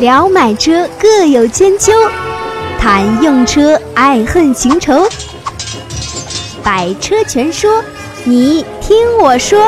聊买车各有千秋，谈用车爱恨情仇。百车全说，你听我说。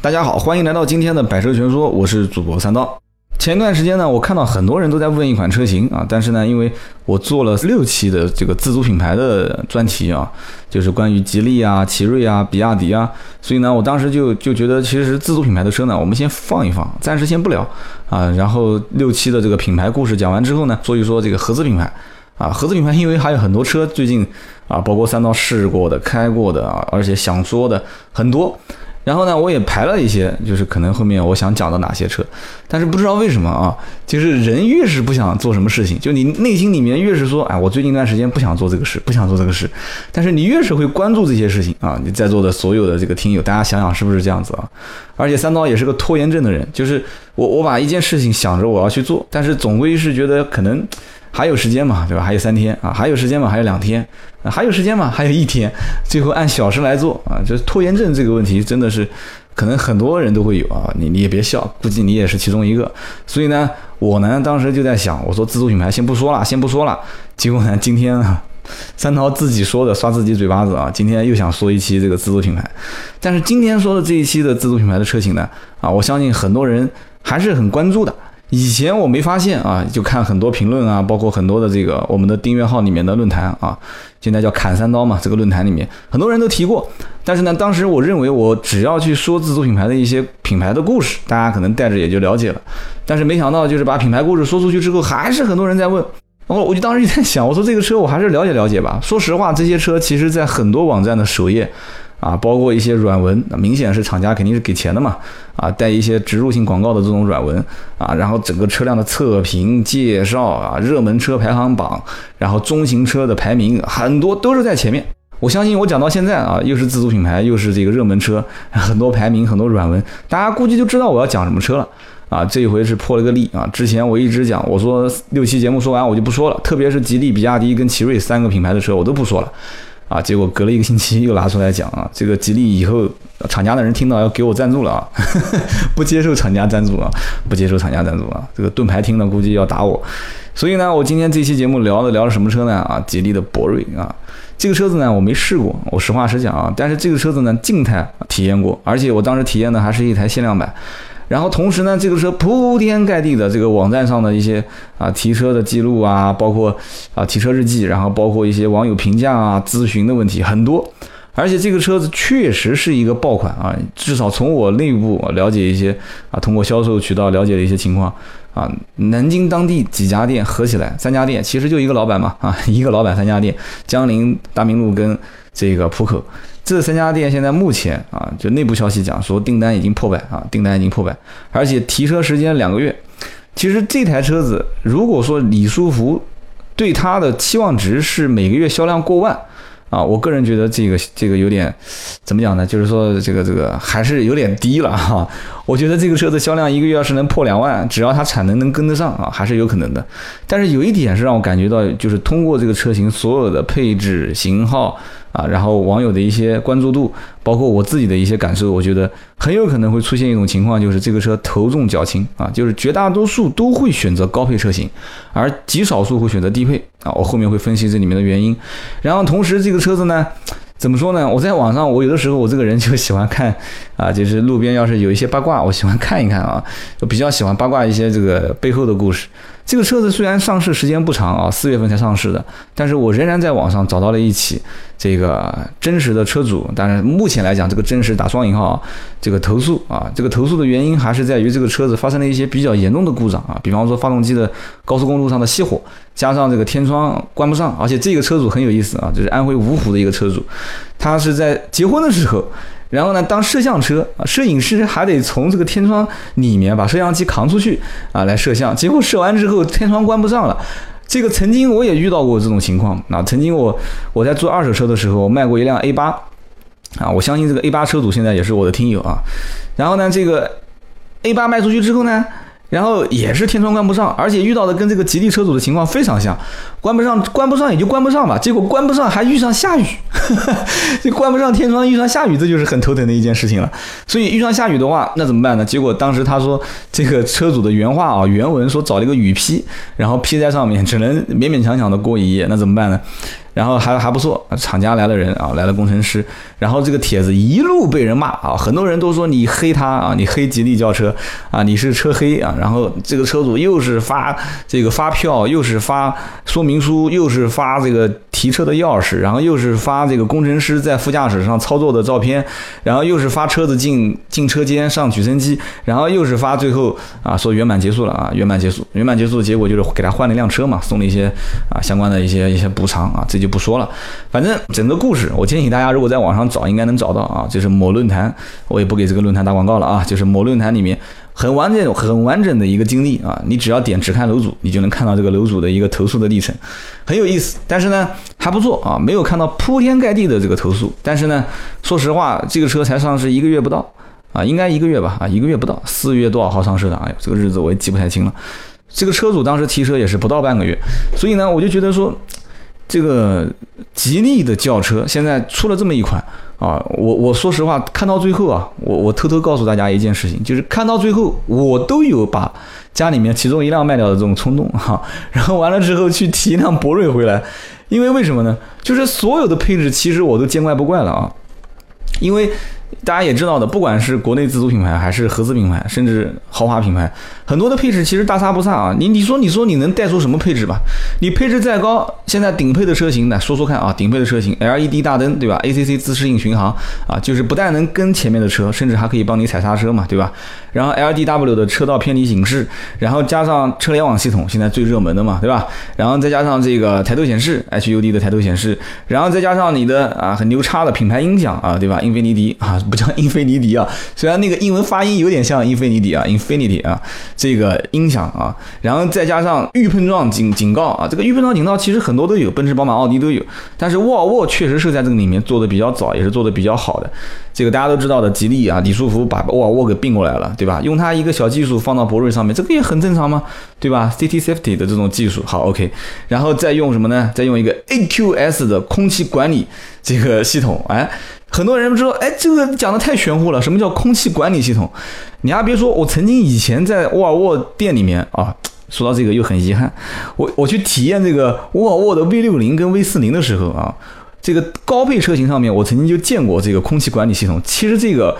大家好，欢迎来到今天的百车全说，我是主播三刀。前段时间呢，我看到很多人都在问一款车型啊，但是呢，因为我做了六期的这个自主品牌的专题啊，就是关于吉利啊、奇瑞啊、比亚迪啊，所以呢，我当时就就觉得，其实自主品牌的车呢，我们先放一放，暂时先不聊啊。然后六期的这个品牌故事讲完之后呢，说一说这个合资品牌啊，合资品牌因为还有很多车最近啊，包括三刀试过的、开过的啊，而且想说的很多。然后呢，我也排了一些，就是可能后面我想讲的哪些车，但是不知道为什么啊，就是人越是不想做什么事情，就你内心里面越是说，哎，我最近一段时间不想做这个事，不想做这个事，但是你越是会关注这些事情啊，你在座的所有的这个听友，大家想想是不是这样子啊？而且三刀也是个拖延症的人，就是我我把一件事情想着我要去做，但是总归是觉得可能。还有时间嘛，对吧？还有三天啊，还有时间嘛，还有两天，还有时间嘛，还有一天，最后按小时来做啊。就是拖延症这个问题，真的是可能很多人都会有啊。你你也别笑，估计你也是其中一个。所以呢，我呢当时就在想，我说自主品牌先不说了，先不说了。结果呢，今天啊，三涛自己说的，刷自己嘴巴子啊，今天又想说一期这个自主品牌。但是今天说的这一期的自主品牌的车型呢，啊，我相信很多人还是很关注的。以前我没发现啊，就看很多评论啊，包括很多的这个我们的订阅号里面的论坛啊，现在叫砍三刀嘛，这个论坛里面很多人都提过。但是呢，当时我认为我只要去说自主品牌的一些品牌的故事，大家可能带着也就了解了。但是没想到，就是把品牌故事说出去之后，还是很多人在问。然后我就当时就在想，我说这个车我还是了解了解吧。说实话，这些车其实在很多网站的首页。啊，包括一些软文，明显是厂家肯定是给钱的嘛，啊，带一些植入性广告的这种软文，啊，然后整个车辆的测评介绍啊，热门车排行榜，然后中型车的排名，很多都是在前面。我相信我讲到现在啊，又是自主品牌，又是这个热门车，很多排名，很多软文，大家估计就知道我要讲什么车了。啊，这一回是破了个例啊，之前我一直讲，我说六期节目说完我就不说了，特别是吉利、比亚迪跟奇瑞三个品牌的车我都不说了。啊，结果隔了一个星期又拿出来讲啊，这个吉利以后厂家的人听到要给我赞助了啊，不接受厂家赞助啊，不接受厂家赞助啊，这个盾牌听了估计要打我，所以呢，我今天这期节目聊的聊了什么车呢？啊，吉利的博瑞啊，这个车子呢我没试过，我实话实讲啊，但是这个车子呢静态体验过，而且我当时体验的还是一台限量版。然后同时呢，这个车铺天盖地的这个网站上的一些啊提车的记录啊，包括啊提车日记，然后包括一些网友评价啊、咨询的问题很多，而且这个车子确实是一个爆款啊，至少从我内部了解一些啊，通过销售渠道了解的一些情况啊，南京当地几家店合起来三家店，其实就一个老板嘛啊，一个老板三家店，江陵、大明路跟这个浦口。这三家店现在目前啊，就内部消息讲说订单已经破百啊，订单已经破百，而且提车时间两个月。其实这台车子，如果说李书福对它的期望值是每个月销量过万啊，我个人觉得这个这个有点怎么讲呢？就是说这个这个还是有点低了哈。我觉得这个车子销量一个月要是能破两万，只要它产能能跟得上啊，还是有可能的。但是有一点是让我感觉到，就是通过这个车型所有的配置型号。啊，然后网友的一些关注度，包括我自己的一些感受，我觉得很有可能会出现一种情况，就是这个车头重脚轻啊，就是绝大多数都会选择高配车型，而极少数会选择低配啊。我后面会分析这里面的原因。然后同时这个车子呢，怎么说呢？我在网上，我有的时候我这个人就喜欢看啊，就是路边要是有一些八卦，我喜欢看一看啊，我比较喜欢八卦一些这个背后的故事。这个车子虽然上市时间不长啊，四月份才上市的，但是我仍然在网上找到了一起这个真实的车主，但是目前来讲，这个真实打双引号，这个投诉啊，这个投诉的原因还是在于这个车子发生了一些比较严重的故障啊，比方说发动机的高速公路上的熄火，加上这个天窗关不上，而且这个车主很有意思啊，就是安徽芜湖的一个车主，他是在结婚的时候。然后呢，当摄像车啊，摄影师还得从这个天窗里面把摄像机扛出去啊，来摄像。结果摄完之后，天窗关不上了。这个曾经我也遇到过这种情况啊。曾经我我在做二手车的时候，卖过一辆 A 八啊。我相信这个 A 八车主现在也是我的听友啊。然后呢，这个 A 八卖出去之后呢？然后也是天窗关不上，而且遇到的跟这个吉利车主的情况非常像，关不上，关不上也就关不上吧，结果关不上还遇上下雨，这关不上天窗遇上下雨，这就是很头疼的一件事情了。所以遇上下雨的话，那怎么办呢？结果当时他说这个车主的原话啊，原文说找了一个雨披，然后披在上面，只能勉勉强强的过一夜，那怎么办呢？然后还还不错，厂家来了人啊，来了工程师，然后这个帖子一路被人骂啊，很多人都说你黑他啊，你黑吉利轿车啊，你是车黑啊，然后这个车主又是发这个发票，又是发说明书，又是发这个提车的钥匙，然后又是发这个工程师在副驾驶上操作的照片，然后又是发车子进进车间上举升机，然后又是发最后啊说圆满结束了啊，圆满结束，圆满结束的结果就是给他换了一辆车嘛，送了一些啊相关的一些一些补偿啊，这。就不说了，反正整个故事，我建议大家如果在网上找，应该能找到啊。就是某论坛，我也不给这个论坛打广告了啊。就是某论坛里面很完整、很完整的一个经历啊。你只要点只看楼主，你就能看到这个楼主的一个投诉的历程，很有意思。但是呢，还不错啊，没有看到铺天盖地的这个投诉。但是呢，说实话，这个车才上市一个月不到啊，应该一个月吧啊，一个月不到，四月多少号上市的？哎呦，这个日子我也记不太清了。这个车主当时提车也是不到半个月，所以呢，我就觉得说。这个吉利的轿车现在出了这么一款啊，我我说实话看到最后啊，我我偷偷告诉大家一件事情，就是看到最后我都有把家里面其中一辆卖掉的这种冲动哈，然后完了之后去提一辆博瑞回来，因为为什么呢？就是所有的配置其实我都见怪不怪了啊，因为。大家也知道的，不管是国内自主品牌，还是合资品牌，甚至豪华品牌，很多的配置其实大差不差啊。你你说你说你能带出什么配置吧？你配置再高，现在顶配的车型，来说说看啊，顶配的车型，LED 大灯，对吧？ACC 自适应巡航啊，就是不但能跟前面的车，甚至还可以帮你踩刹车嘛，对吧？然后 LDW 的车道偏离警示，然后加上车联网系统，现在最热门的嘛，对吧？然后再加上这个抬头显示，HUD 的抬头显示，然后再加上你的啊很牛叉的品牌音响啊，对吧？英菲尼迪啊，不叫英菲尼迪啊，虽然那个英文发音有点像英菲尼迪啊，Infinity 啊，这个音响啊，然后再加上预碰撞警警告啊，这个预碰撞警告其实很多都有，奔驰、宝马、奥迪都有，但是沃尔沃确实是在这个里面做的比较早，也是做的比较好的。这个大家都知道的，吉利啊，李书福把沃尔沃给并过来了，对吧？用它一个小技术放到博瑞上面，这个也很正常嘛，对吧？City Safety 的这种技术，好，OK，然后再用什么呢？再用一个 AQS 的空气管理这个系统，哎，很多人不知道，哎，这个讲的太玄乎了，什么叫空气管理系统？你还别说，我曾经以前在沃尔沃店里面啊，说到这个又很遗憾，我我去体验这个沃尔沃的 V 六零跟 V 四零的时候啊。这个高配车型上面，我曾经就见过这个空气管理系统。其实这个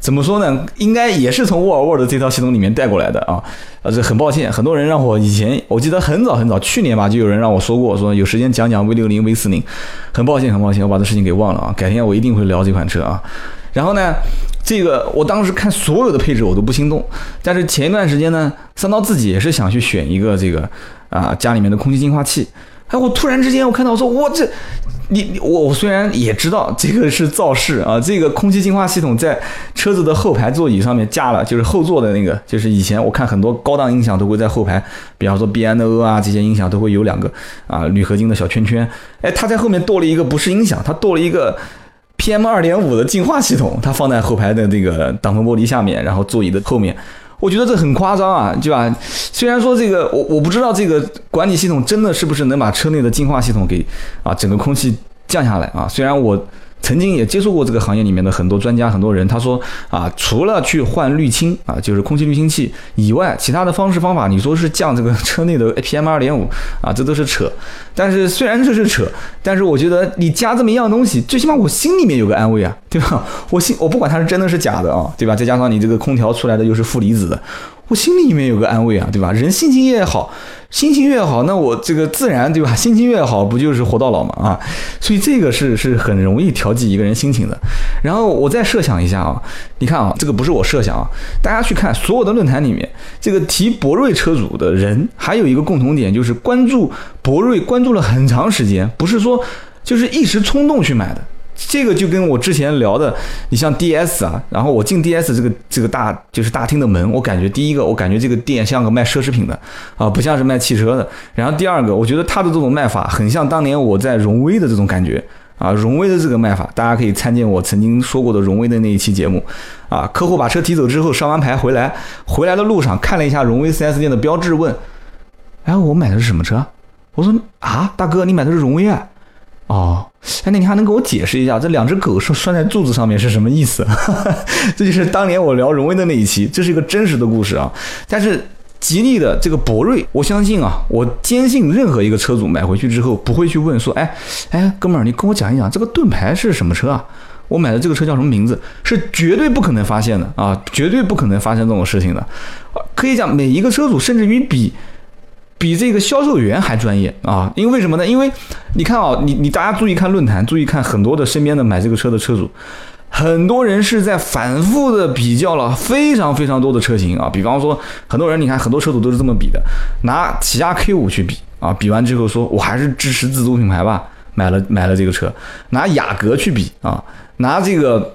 怎么说呢？应该也是从沃尔沃的这套系统里面带过来的啊。呃，这很抱歉，很多人让我以前，我记得很早很早，去年吧，就有人让我说过，说有时间讲讲 V 六零、V 四零。很抱歉，很抱歉，我把这事情给忘了啊。改天我一定会聊这款车啊。然后呢，这个我当时看所有的配置我都不心动，但是前一段时间呢，三刀自己也是想去选一个这个啊家里面的空气净化器。哎，我突然之间我看到我说我这。你我我虽然也知道这个是造势啊，这个空气净化系统在车子的后排座椅上面加了，就是后座的那个，就是以前我看很多高档音响都会在后排，比方说 B N O 啊这些音响都会有两个啊铝合金的小圈圈，哎，它在后面多了一个不是音响，它多了一个 P M 二点五的净化系统，它放在后排的这个挡风玻璃下面，然后座椅的后面。我觉得这很夸张啊，对吧？虽然说这个，我我不知道这个管理系统真的是不是能把车内的净化系统给啊整个空气降下来啊。虽然我。曾经也接触过这个行业里面的很多专家、很多人，他说啊，除了去换滤清啊，就是空气滤清器以外，其他的方式方法，你说是降这个 车内的 PM 二点五啊，这都是扯。但是虽然这是扯，但是我觉得你加这么一样东西，最起码我心里面有个安慰啊，对吧？我心我不管它是真的是假的啊，对吧？再加上你这个空调出来的又是负离子的。我心里面有个安慰啊，对吧？人心情越好，心情越好，那我这个自然对吧？心情越好，不就是活到老嘛啊？所以这个是是很容易调剂一个人心情的。然后我再设想一下啊，你看啊，这个不是我设想啊，大家去看所有的论坛里面，这个提博瑞车主的人，还有一个共同点，就是关注博瑞关注了很长时间，不是说就是一时冲动去买的。这个就跟我之前聊的，你像 D S 啊，然后我进 D S 这个这个大就是大厅的门，我感觉第一个，我感觉这个店像个卖奢侈品的啊，不像是卖汽车的。然后第二个，我觉得他的这种卖法很像当年我在荣威的这种感觉啊，荣威的这个卖法，大家可以参见我曾经说过的荣威的那一期节目。啊，客户把车提走之后，上完牌回来，回来的路上看了一下荣威 4S 店的标志，问：“哎，我买的是什么车？”我说：“啊，大哥，你买的是荣威啊？”哦，哎，那你还能给我解释一下这两只狗拴拴在柱子上面是什么意思？这就是当年我聊荣威的那一期，这是一个真实的故事啊。但是吉利的这个博瑞，我相信啊，我坚信任何一个车主买回去之后不会去问说，哎哎，哥们儿，你跟我讲一讲这个盾牌是什么车啊？我买的这个车叫什么名字？是绝对不可能发现的啊，绝对不可能发生这种事情的。可以讲每一个车主，甚至于比。比这个销售员还专业啊！因为为什么呢？因为你看啊，你你大家注意看论坛，注意看很多的身边的买这个车的车主，很多人是在反复的比较了非常非常多的车型啊。比方说，很多人你看很多车主都是这么比的，拿起亚 K 五去比啊，比完之后说我还是支持自主品牌吧，买了买了这个车，拿雅阁去比啊，拿这个。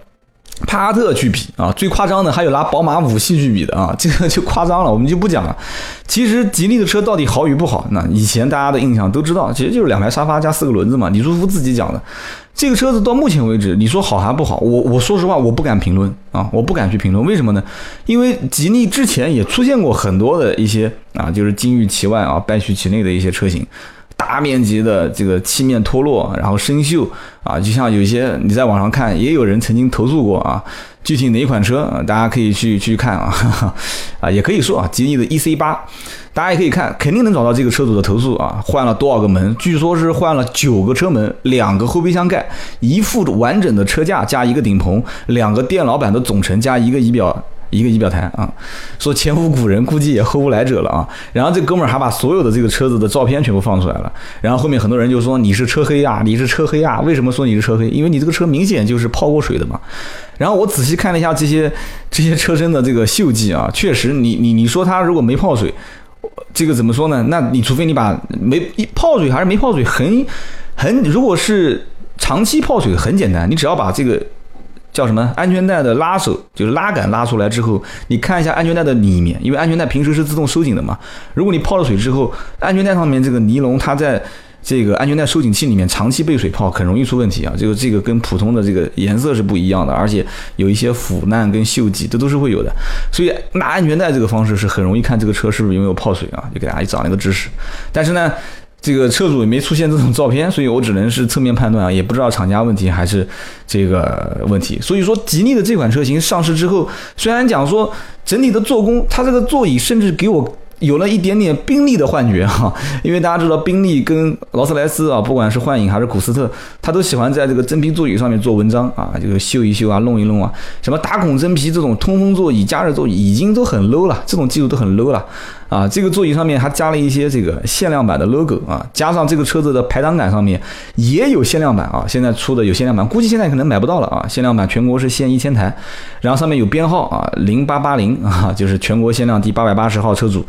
帕萨特去比啊，最夸张的还有拿宝马五系去比的啊，这个就夸张了，我们就不讲了。其实吉利的车到底好与不好，那以前大家的印象都知道，其实就是两排沙发加四个轮子嘛。李书福自己讲的，这个车子到目前为止，你说好还不好？我我说实话，我不敢评论啊，我不敢去评论。为什么呢？因为吉利之前也出现过很多的一些啊，就是金玉其外啊，败絮其内的一些车型。大面积的这个漆面脱落，然后生锈啊，就像有些你在网上看，也有人曾经投诉过啊。具体哪款车，大家可以去去看啊，啊，也可以说啊，吉利的 E C 八，大家也可以看，肯定能找到这个车主的投诉啊。换了多少个门？据说是换了九个车门，两个后备箱盖，一副完整的车架加一个顶棚，两个电脑板的总成加一个仪表。一个仪表台啊，说前无古人，估计也后无来者了啊。然后这哥们儿还把所有的这个车子的照片全部放出来了。然后后面很多人就说你是车黑啊，你是车黑啊？为什么说你是车黑？因为你这个车明显就是泡过水的嘛。然后我仔细看了一下这些这些车身的这个锈迹啊，确实，你你你说它如果没泡水，这个怎么说呢？那你除非你把没泡水还是没泡水，很很，如果是长期泡水，很简单，你只要把这个。叫什么？安全带的拉手就是拉杆拉出来之后，你看一下安全带的里面，因为安全带平时是自动收紧的嘛。如果你泡了水之后，安全带上面这个尼龙，它在这个安全带收紧器里面长期被水泡，很容易出问题啊。这个这个跟普通的这个颜色是不一样的，而且有一些腐烂跟锈迹，这都是会有的。所以拿安全带这个方式是很容易看这个车是不是有没有泡水啊，就给大家长了一个知识。但是呢。这个车主也没出现这种照片，所以我只能是侧面判断啊，也不知道厂家问题还是这个问题。所以说，吉利的这款车型上市之后，虽然讲说整体的做工，它这个座椅甚至给我。有了一点点宾利的幻觉哈，因为大家知道宾利跟劳斯莱斯啊，不管是幻影还是古斯特，他都喜欢在这个真皮座椅上面做文章啊，这个秀一秀啊，弄一弄啊，什么打孔真皮这种通风座椅、加热座椅已经都很 low 了，这种技术都很 low 了啊。这个座椅上面还加了一些这个限量版的 logo 啊，加上这个车子的排挡杆上面也有限量版啊，现在出的有限量版，估计现在可能买不到了啊。限量版全国是限一千台，然后上面有编号啊，零八八零啊，就是全国限量第八百八十号车主。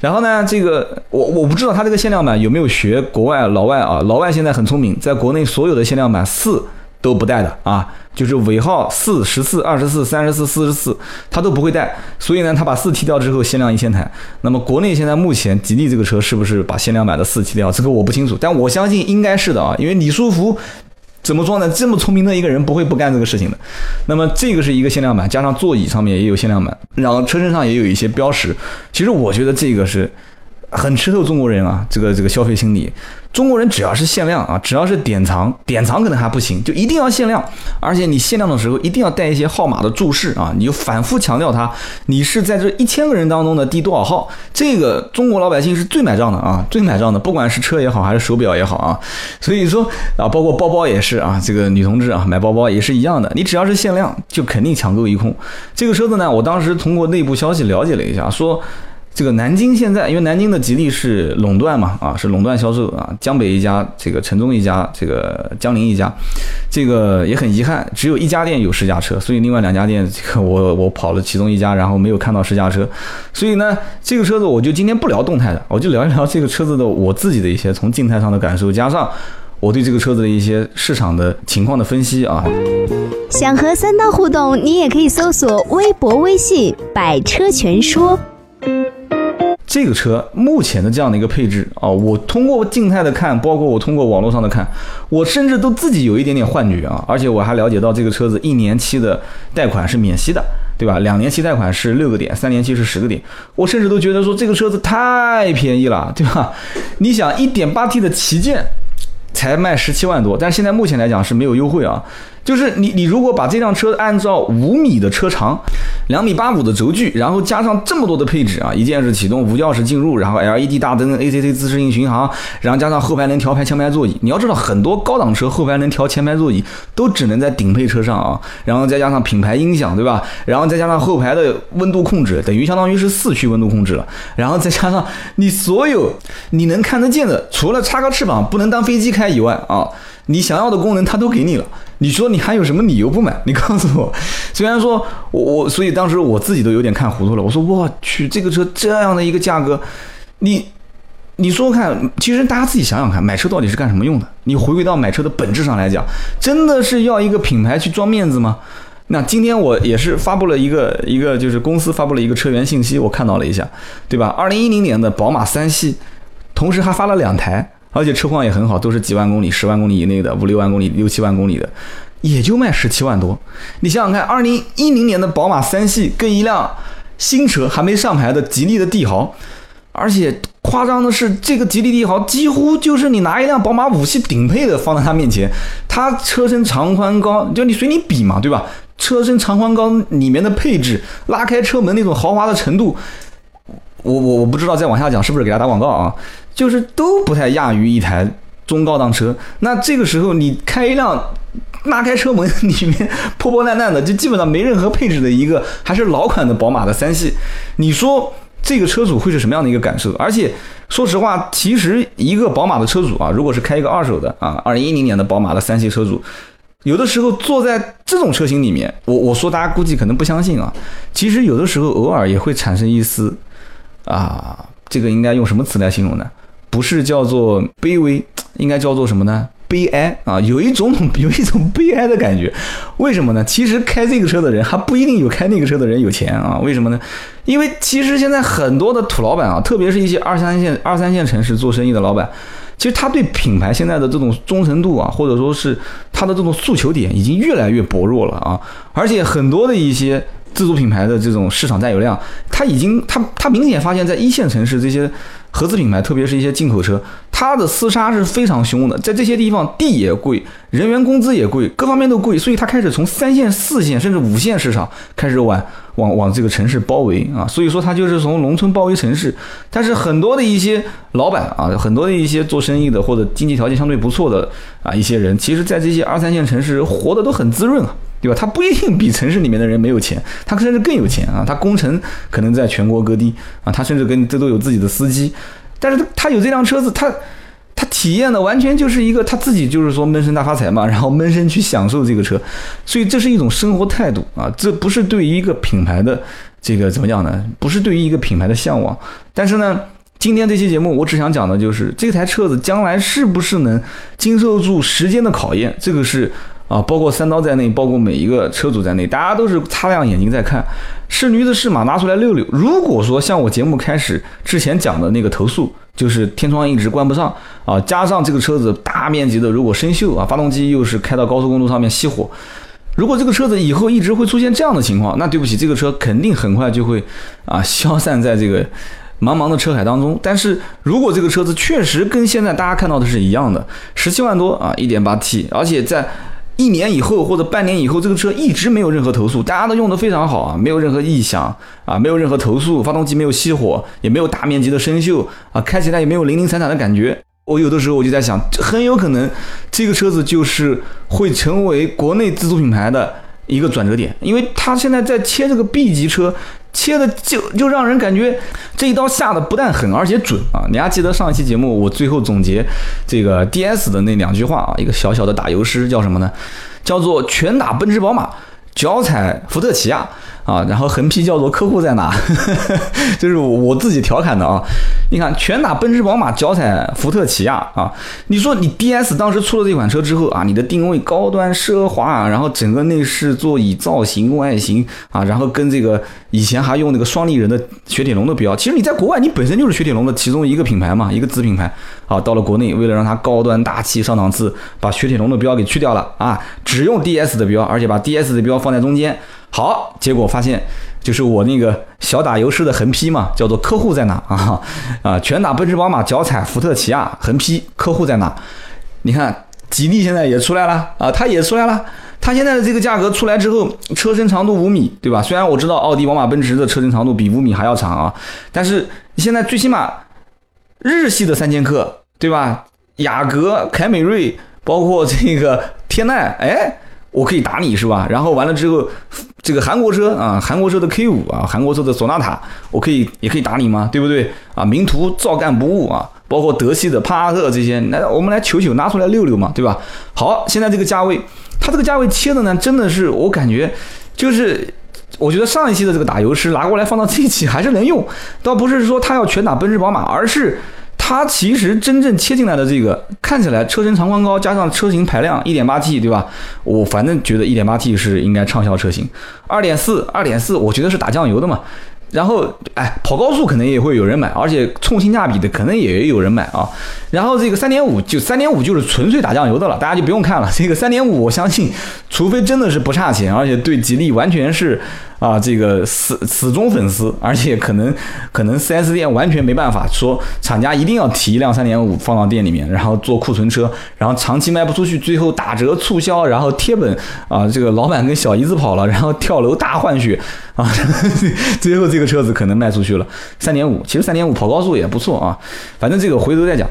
然后呢，这个我我不知道他这个限量版有没有学国外老外啊？老外现在很聪明，在国内所有的限量版四都不带的啊，就是尾号四、十四、二十四、三十四、四十四，他都不会带。所以呢，他把四踢掉之后，限量一千台。那么国内现在目前吉利这个车是不是把限量版的四踢掉？这个我不清楚，但我相信应该是的啊，因为李书福。怎么说呢？这么聪明的一个人不会不干这个事情的。那么这个是一个限量版，加上座椅上面也有限量版，然后车身上也有一些标识。其实我觉得这个是。很吃透中国人啊，这个这个消费心理。中国人只要是限量啊，只要是典藏，典藏可能还不行，就一定要限量。而且你限量的时候一定要带一些号码的注释啊，你就反复强调它，你是在这一千个人当中的第多少号。这个中国老百姓是最买账的啊，最买账的，不管是车也好，还是手表也好啊。所以说啊，包括包包也是啊，这个女同志啊买包包也是一样的，你只要是限量，就肯定抢购一空。这个车子呢，我当时通过内部消息了解了一下，说。这个南京现在，因为南京的吉利是垄断嘛，啊，是垄断销售啊，江北一家，这个城中一家，这个江宁一家，这个也很遗憾，只有一家店有试驾车，所以另外两家店，我我跑了其中一家，然后没有看到试驾车，所以呢，这个车子我就今天不聊动态的，我就聊一聊这个车子的我自己的一些从静态上的感受，加上我对这个车子的一些市场的情况的分析啊。想和三刀互动，你也可以搜索微博、微信“百车全说”。这个车目前的这样的一个配置啊，我通过静态的看，包括我通过网络上的看，我甚至都自己有一点点幻觉啊。而且我还了解到这个车子一年期的贷款是免息的，对吧？两年期贷款是六个点，三年期是十个点。我甚至都觉得说这个车子太便宜了，对吧？你想，一点八 T 的旗舰才卖十七万多，但是现在目前来讲是没有优惠啊。就是你，你如果把这辆车按照五米的车长，两米八五的轴距，然后加上这么多的配置啊，一键式启动、无钥匙进入，然后 LED 大灯、ACC 自适应巡航，然后加上后排能调排前排座椅。你要知道，很多高档车后排能调前排座椅都只能在顶配车上啊，然后再加上品牌音响，对吧？然后再加上后排的温度控制，等于相当于是四驱温度控制了。然后再加上你所有你能看得见的，除了插个翅膀不能当飞机开以外啊。你想要的功能它都给你了，你说你还有什么理由不买？你告诉我。虽然说我我，所以当时我自己都有点看糊涂了。我说我去，这个车这样的一个价格，你你说看，其实大家自己想想看，买车到底是干什么用的？你回归到买车的本质上来讲，真的是要一个品牌去装面子吗？那今天我也是发布了一个一个，就是公司发布了一个车源信息，我看到了一下，对吧？二零一零年的宝马三系，同时还发了两台。而且车况也很好，都是几万公里、十万公里以内的，五六万公里、六七万公里的，也就卖十七万多。你想想看，二零一零年的宝马三系跟一辆新车还没上牌的吉利的帝豪，而且夸张的是，这个吉利帝豪几乎就是你拿一辆宝马五系顶配的放在它面前，它车身长宽高，就你随你比嘛，对吧？车身长宽高里面的配置，拉开车门那种豪华的程度，我我我不知道再往下讲是不是给他打广告啊？就是都不太亚于一台中高档车，那这个时候你开一辆拉开车门 里面破破烂烂的，就基本上没任何配置的一个还是老款的宝马的三系，你说这个车主会是什么样的一个感受？而且说实话，其实一个宝马的车主啊，如果是开一个二手的啊，二零一零年的宝马的三系车主，有的时候坐在这种车型里面，我我说大家估计可能不相信啊，其实有的时候偶尔也会产生一丝啊，这个应该用什么词来形容呢？不是叫做卑微，应该叫做什么呢？悲哀啊，有一种 有一种 悲哀的感觉。为什么呢？其实开这个车的人还不一定有开那个车的人有钱啊。为什么呢？因为其实现在很多的土老板啊，特别是一些二三线二三线城市做生意的老板，其实他对品牌现在的这种忠诚度啊，或者说是他的这种诉求点已经越来越薄弱了啊。而且很多的一些自主品牌的这种市场占有量，他已经他他明显发现，在一线城市这些。合资品牌，特别是一些进口车，它的厮杀是非常凶的。在这些地方，地也贵，人员工资也贵，各方面都贵，所以它开始从三线、四线甚至五线市场开始往往往这个城市包围啊。所以说，它就是从农村包围城市。但是很多的一些老板啊，很多的一些做生意的或者经济条件相对不错的啊一些人，其实在这些二三线城市活得都很滋润啊。对吧？他不一定比城市里面的人没有钱，他甚至更有钱啊！他工程可能在全国各地啊，他甚至跟这都有自己的司机，但是他有这辆车子，他他体验的完全就是一个他自己就是说闷声大发财嘛，然后闷声去享受这个车，所以这是一种生活态度啊！这不是对于一个品牌的这个怎么讲呢？不是对于一个品牌的向往。但是呢，今天这期节目我只想讲的就是这台车子将来是不是能经受住时间的考验，这个是。啊，包括三刀在内，包括每一个车主在内，大家都是擦亮眼睛在看，是驴子是马，拿出来溜溜。如果说像我节目开始之前讲的那个投诉，就是天窗一直关不上啊，加上这个车子大面积的如果生锈啊，发动机又是开到高速公路上面熄火，如果这个车子以后一直会出现这样的情况，那对不起，这个车肯定很快就会啊消散在这个茫茫的车海当中。但是如果这个车子确实跟现在大家看到的是一样的，十七万多啊，一点八 T，而且在一年以后或者半年以后，这个车一直没有任何投诉，大家都用的非常好啊，没有任何异响啊，没有任何投诉，发动机没有熄火，也没有大面积的生锈啊，开起来也没有零零散散的感觉。我有的时候我就在想，很有可能这个车子就是会成为国内自主品牌的一个转折点，因为它现在在切这个 B 级车。切的就就让人感觉这一刀下的不但狠，而且准啊！你还记得上一期节目我最后总结这个 D S 的那两句话啊？一个小小的打油诗叫什么呢？叫做拳打奔驰宝马，脚踩福特起亚，啊然后横批叫做客户在哪，这是我自己调侃的啊。你看，拳打奔驰、宝马，脚踩福特、起亚啊。你说你 DS 当时出了这款车之后啊，你的定位高端奢华，然后整个内饰座椅造型外形啊，然后跟这个以前还用那个双立人的雪铁龙的标，其实你在国外你本身就是雪铁龙的其中一个品牌嘛，一个子品牌。啊，到了国内，为了让它高端大气上档次，把雪铁龙的标给去掉了啊，只用 DS 的标，而且把 DS 的标放在中间。好，结果发现就是我那个小打油诗的横批嘛，叫做客户在哪啊啊，拳打奔驰宝马，脚踩福特起亚，横批客户在哪？你看吉利现在也出来了啊，它也出来了，它现在的这个价格出来之后，车身长度五米，对吧？虽然我知道奥迪、宝马、奔驰的车身长度比五米还要长啊，但是现在最起码。日系的三剑客，对吧？雅阁、凯美瑞，包括这个天籁，哎，我可以打你是吧？然后完了之后，这个韩国车啊，韩国车的 K 五啊，韩国车的索纳塔，我可以也可以打你吗？对不对？啊，名图照干不误啊，包括德系的帕萨特这些，来我们来求求拿出来溜溜嘛，对吧？好，现在这个价位，它这个价位切的呢，真的是我感觉就是。我觉得上一期的这个打油诗拿过来放到这一期还是能用，倒不是说它要全打奔驰宝马，而是它其实真正切进来的这个看起来车身长宽高加上车型排量一点八 T 对吧？我反正觉得一点八 T 是应该畅销车型，二点四二点四我觉得是打酱油的嘛。然后，哎，跑高速可能也会有人买，而且冲性价比的可能也有人买啊。然后这个三点五就三点五就是纯粹打酱油的了，大家就不用看了。这个三点五，我相信，除非真的是不差钱，而且对吉利完全是。啊，这个死死忠粉丝，而且可能可能 4S 店完全没办法说厂家一定要提一辆3.5放到店里面，然后做库存车，然后长期卖不出去，最后打折促销，然后贴本啊，这个老板跟小姨子跑了，然后跳楼大换血啊，最后这个车子可能卖出去了。3.5其实3.5跑高速也不错啊，反正这个回头再讲。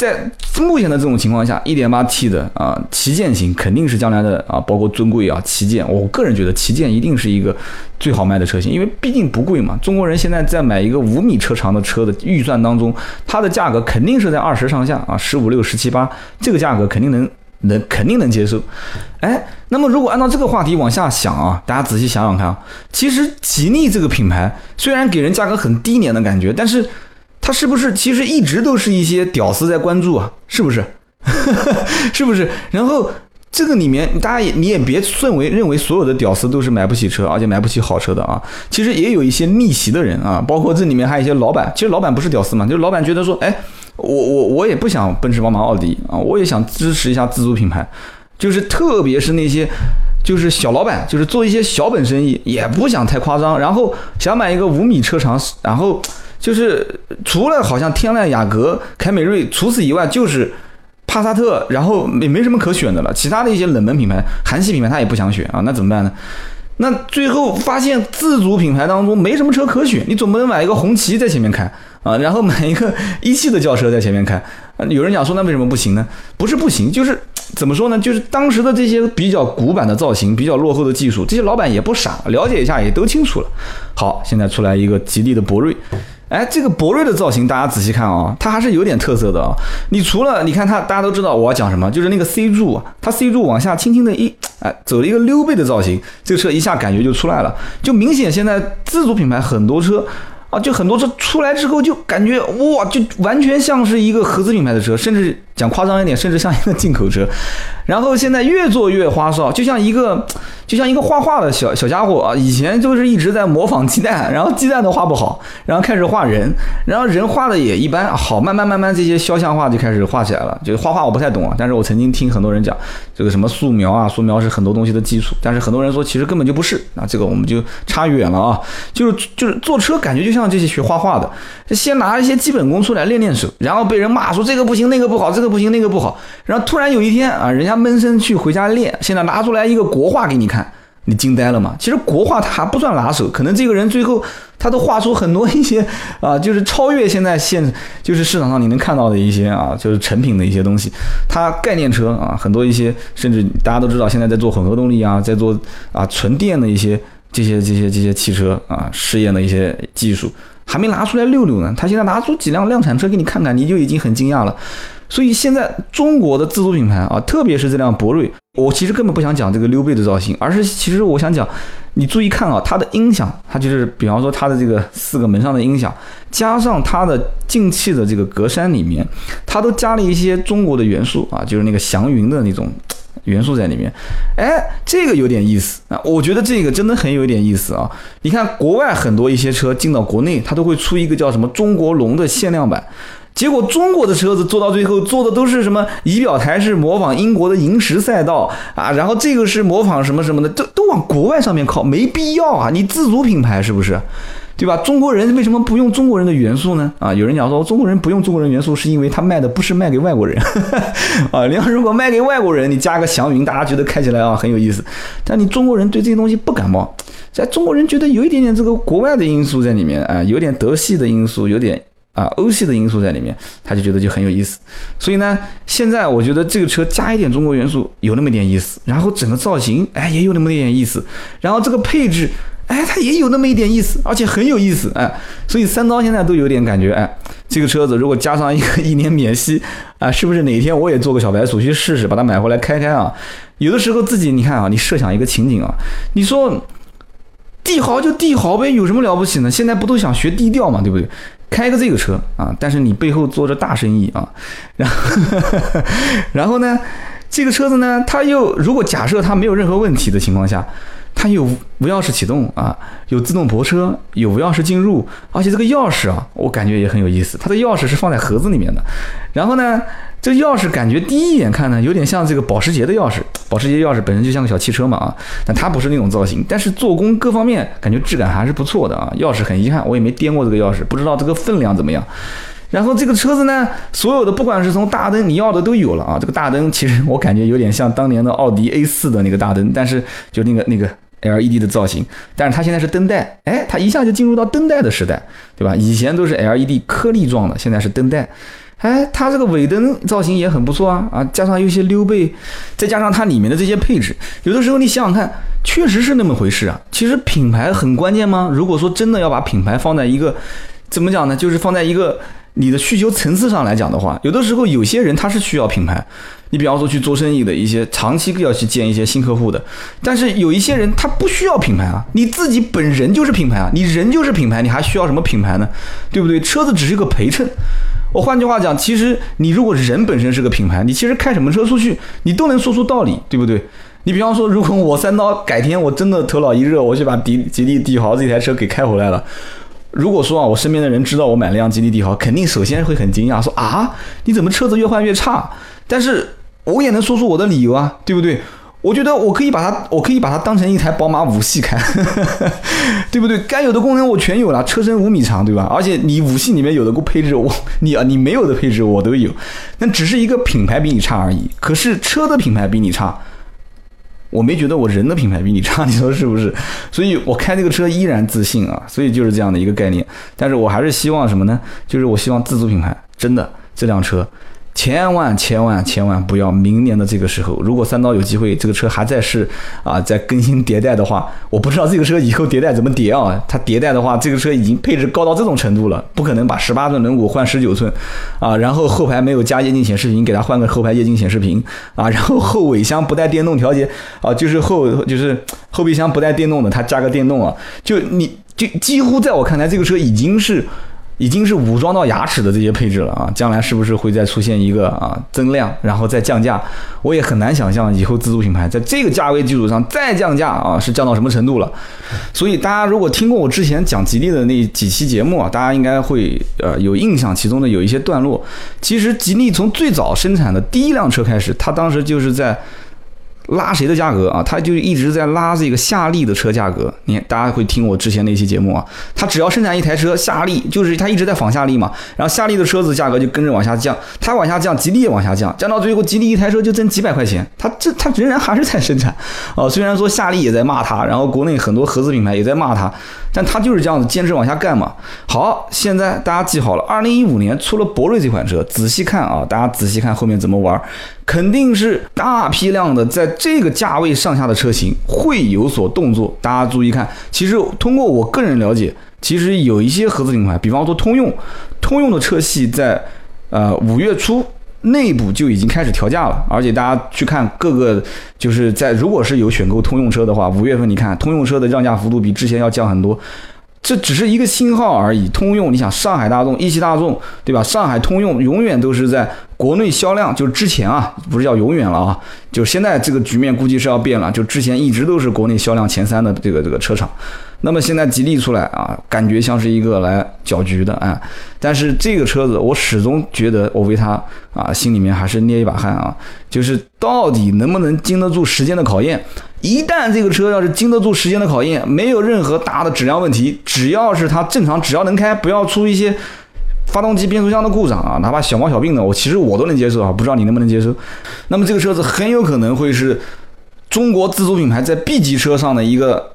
在目前的这种情况下，1.8T 的啊旗舰型肯定是将来的啊，包括尊贵啊旗舰，我个人觉得旗舰一定是一个。最好卖的车型，因为毕竟不贵嘛。中国人现在在买一个五米车长的车的预算当中，它的价格肯定是在二十上下啊，十五六、十七八，这个价格肯定能能肯定能接受。哎，那么如果按照这个话题往下想啊，大家仔细想想看啊，其实吉利这个品牌虽然给人价格很低廉的感觉，但是是不是其实一直都是一些屌丝在关注啊？是不是？是不是？然后。这个里面，大家也你也别认为认为所有的屌丝都是买不起车，而且买不起好车的啊。其实也有一些逆袭的人啊，包括这里面还有一些老板。其实老板不是屌丝嘛，就是老板觉得说，哎，我我我也不想奔驰、宝马、奥迪啊，我也想支持一下自主品牌。就是特别是那些就是小老板，就是做一些小本生意，也不想太夸张，然后想买一个五米车长，然后就是除了好像天籁、雅阁、凯美瑞，除此以外就是。帕萨特，然后也没什么可选的了。其他的一些冷门品牌、韩系品牌，他也不想选啊。那怎么办呢？那最后发现自主品牌当中没什么车可选，你总不能买一个红旗在前面开啊，然后买一个 一汽的轿车在前面开。有人讲说，那为什么不行呢？不是不行，就是怎么说呢？就是当时的这些比较古板的造型、比较落后的技术，这些老板也不傻，了解一下也都清楚了。好，现在出来一个吉利的博瑞。哎，这个博瑞的造型，大家仔细看啊，它还是有点特色的啊。你除了你看它，大家都知道我要讲什么，就是那个 C 柱啊，它 C 柱往下轻轻的一，哎，走了一个溜背的造型，这个车一下感觉就出来了，就明显现在自主品牌很多车。啊，就很多车出来之后就感觉哇，就完全像是一个合资品牌的车，甚至讲夸张一点，甚至像一个进口车。然后现在越做越花哨，就像一个就像一个画画的小小家伙啊。以前就是一直在模仿鸡蛋，然后鸡蛋都画不好，然后开始画人，然后人画的也一般。好，慢慢慢慢这些肖像画就开始画起来了。就画画我不太懂啊，但是我曾经听很多人讲这个什么素描啊，素描是很多东西的基础。但是很多人说其实根本就不是，那这个我们就差远了啊。就是就是坐车感觉就。像这些学画画的，先拿一些基本功出来练练手，然后被人骂说这个不行，那个不好，这个不行，那个不好。然后突然有一天啊，人家闷声去回家练，现在拿出来一个国画给你看，你惊呆了吗？其实国画它还不算拿手，可能这个人最后他都画出很多一些啊，就是超越现在现就是市场上你能看到的一些啊，就是成品的一些东西。它概念车啊，很多一些甚至大家都知道，现在在做混合动力啊，在做啊纯电的一些。这些这些这些汽车啊，试验的一些技术还没拿出来溜溜呢。他现在拿出几辆量产车给你看看，你就已经很惊讶了。所以现在中国的自主品牌啊，特别是这辆博瑞，我其实根本不想讲这个溜背的造型，而是其实我想讲，你注意看啊，它的音响，它就是比方说它的这个四个门上的音响，加上它的进气的这个格栅里面，它都加了一些中国的元素啊，就是那个祥云的那种。元素在里面，哎，这个有点意思啊！我觉得这个真的很有点意思啊！你看国外很多一些车进到国内，它都会出一个叫什么“中国龙”的限量版，结果中国的车子做到最后做的都是什么仪表台是模仿英国的银石赛道啊，然后这个是模仿什么什么的，都都往国外上面靠，没必要啊！你自主品牌是不是？对吧？中国人为什么不用中国人的元素呢？啊，有人讲说中国人不用中国人元素，是因为他卖的不是卖给外国人 啊。你要如果卖给外国人，你加个祥云，大家觉得开起来啊很有意思。但你中国人对这些东西不感冒，在中国人觉得有一点点这个国外的因素在里面啊，有点德系的因素，有点啊欧系的因素在里面，他就觉得就很有意思。所以呢，现在我觉得这个车加一点中国元素有那么点意思，然后整个造型哎也有那么点意思，然后这个配置。哎，它也有那么一点意思，而且很有意思，哎，所以三刀现在都有点感觉，哎，这个车子如果加上一个 一年免息，啊，是不是哪天我也做个小白鼠去试试，把它买回来开开啊？有的时候自己你看啊，你设想一个情景啊，你说帝豪就帝豪呗，有什么了不起呢？现在不都想学低调嘛，对不对？开个这个车啊，但是你背后做着大生意啊，然后 然后呢，这个车子呢，它又如果假设它没有任何问题的情况下。它有无钥匙启动啊，有自动泊车，有无钥匙进入，而且这个钥匙啊，我感觉也很有意思。它的钥匙是放在盒子里面的，然后呢，这钥匙感觉第一眼看呢，有点像这个保时捷的钥匙。保时捷钥匙本身就像个小汽车嘛啊，但它不是那种造型，但是做工各方面感觉质感还是不错的啊。钥匙很遗憾，我也没掂过这个钥匙，不知道这个分量怎么样。然后这个车子呢，所有的不管是从大灯你要的都有了啊。这个大灯其实我感觉有点像当年的奥迪 A 四的那个大灯，但是就那个那个。LED 的造型，但是它现在是灯带，哎，它一下就进入到灯带的时代，对吧？以前都是 LED 颗粒状的，现在是灯带，哎，它这个尾灯造型也很不错啊啊，加上有些溜背，再加上它里面的这些配置，有的时候你想想看，确实是那么回事啊。其实品牌很关键吗？如果说真的要把品牌放在一个，怎么讲呢？就是放在一个。你的需求层次上来讲的话，有的时候有些人他是需要品牌，你比方说去做生意的一些长期要去见一些新客户的，但是有一些人他不需要品牌啊，你自己本人就是品牌啊，你人就是品牌，你还需要什么品牌呢？对不对？车子只是一个陪衬。我换句话讲，其实你如果人本身是个品牌，你其实开什么车出去，你都能说出道理，对不对？你比方说，如果我三刀改天我真的头脑一热，我去把迪吉利帝豪这台车给开回来了。如果说啊，我身边的人知道我买了辆吉利帝豪，肯定首先会很惊讶，说啊，你怎么车子越换越差？但是我也能说出我的理由啊，对不对？我觉得我可以把它，我可以把它当成一台宝马五系开，对不对？该有的功能我全有了，车身五米长，对吧？而且你五系里面有的配置，我你啊你没有的配置我都有，那只是一个品牌比你差而已。可是车的品牌比你差。我没觉得我人的品牌比你差，你说是不是？所以我开这个车依然自信啊，所以就是这样的一个概念。但是我还是希望什么呢？就是我希望自主品牌真的这辆车。千万千万千万不要！明年的这个时候，如果三刀有机会，这个车还在是啊，在更新迭代的话，我不知道这个车以后迭代怎么迭啊。它迭代的话，这个车已经配置高到这种程度了，不可能把十八寸轮毂换十九寸啊，然后后排没有加液晶显示屏，给它换个后排液晶显示屏啊，然后后尾箱不带电动调节啊，就是后就是后备箱不带电动的，它加个电动啊，就你就几乎在我看来，这个车已经是。已经是武装到牙齿的这些配置了啊，将来是不是会再出现一个啊增量，然后再降价？我也很难想象以后自主品牌在这个价位基础上再降价啊，是降到什么程度了？所以大家如果听过我之前讲吉利的那几期节目啊，大家应该会呃有印象，其中的有一些段落。其实吉利从最早生产的第一辆车开始，它当时就是在。拉谁的价格啊？他就一直在拉这个夏利的车价格。你，大家会听我之前那期节目啊。他只要生产一台车，夏利就是他一直在仿夏利嘛。然后夏利的车子价格就跟着往下降，他往下降，吉利也往下降，降到最后，吉利一台车就挣几百块钱。他这他仍然还是在生产哦。虽然说夏利也在骂他，然后国内很多合资品牌也在骂他，但他就是这样子坚持往下干嘛。好，现在大家记好了，二零一五年出了博瑞这款车，仔细看啊，大家仔细看后面怎么玩。肯定是大批量的，在这个价位上下的车型会有所动作。大家注意看，其实通过我个人了解，其实有一些合资品牌，比方说通用，通用的车系在呃五月初内部就已经开始调价了，而且大家去看各个，就是在如果是有选购通用车的话，五月份你看通用车的让价幅度比之前要降很多。这只是一个信号而已。通用，你想上海大众、一汽大众，对吧？上海通用永远都是在国内销量，就是之前啊，不是叫永远了啊，就现在这个局面估计是要变了。就之前一直都是国内销量前三的这个这个车厂。那么现在吉利出来啊，感觉像是一个来搅局的啊。但是这个车子，我始终觉得我为它啊，心里面还是捏一把汗啊。就是到底能不能经得住时间的考验？一旦这个车要是经得住时间的考验，没有任何大的质量问题，只要是它正常，只要能开，不要出一些发动机、变速箱的故障啊，哪怕小毛小病的，我其实我都能接受啊。不知道你能不能接受？那么这个车子很有可能会是中国自主品牌在 B 级车上的一个。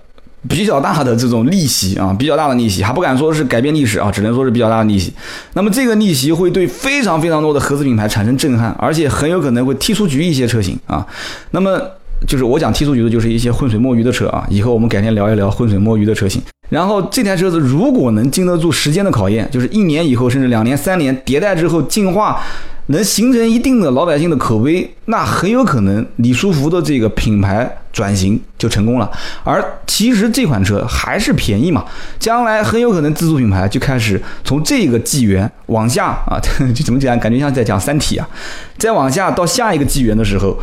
比较大的这种逆袭啊，比较大的逆袭，还不敢说是改变历史啊，只能说是比较大的逆袭。那么这个逆袭会对非常非常多的合资品牌产生震撼，而且很有可能会踢出局一些车型啊。那么就是我讲踢出局的，就是一些浑水摸鱼的车啊。以后我们改天聊一聊浑水摸鱼的车型。然后这台车子如果能经得住时间的考验，就是一年以后，甚至两年、三年迭代之后进化。能形成一定的老百姓的口碑，那很有可能李书福的这个品牌转型就成功了。而其实这款车还是便宜嘛，将来很有可能自主品牌就开始从这个纪元往下啊，就怎么讲？感觉像在讲《三体》啊。再往下到下一个纪元的时候，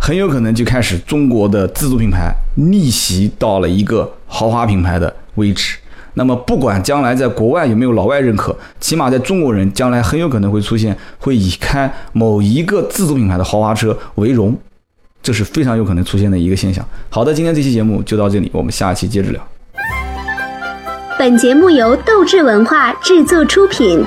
很有可能就开始中国的自主品牌逆袭到了一个豪华品牌的位置。那么，不管将来在国外有没有老外认可，起码在中国人将来很有可能会出现会以开某一个自主品牌的豪华车为荣，这是非常有可能出现的一个现象。好的，今天这期节目就到这里，我们下期接着聊。本节目由斗志文化制作出品。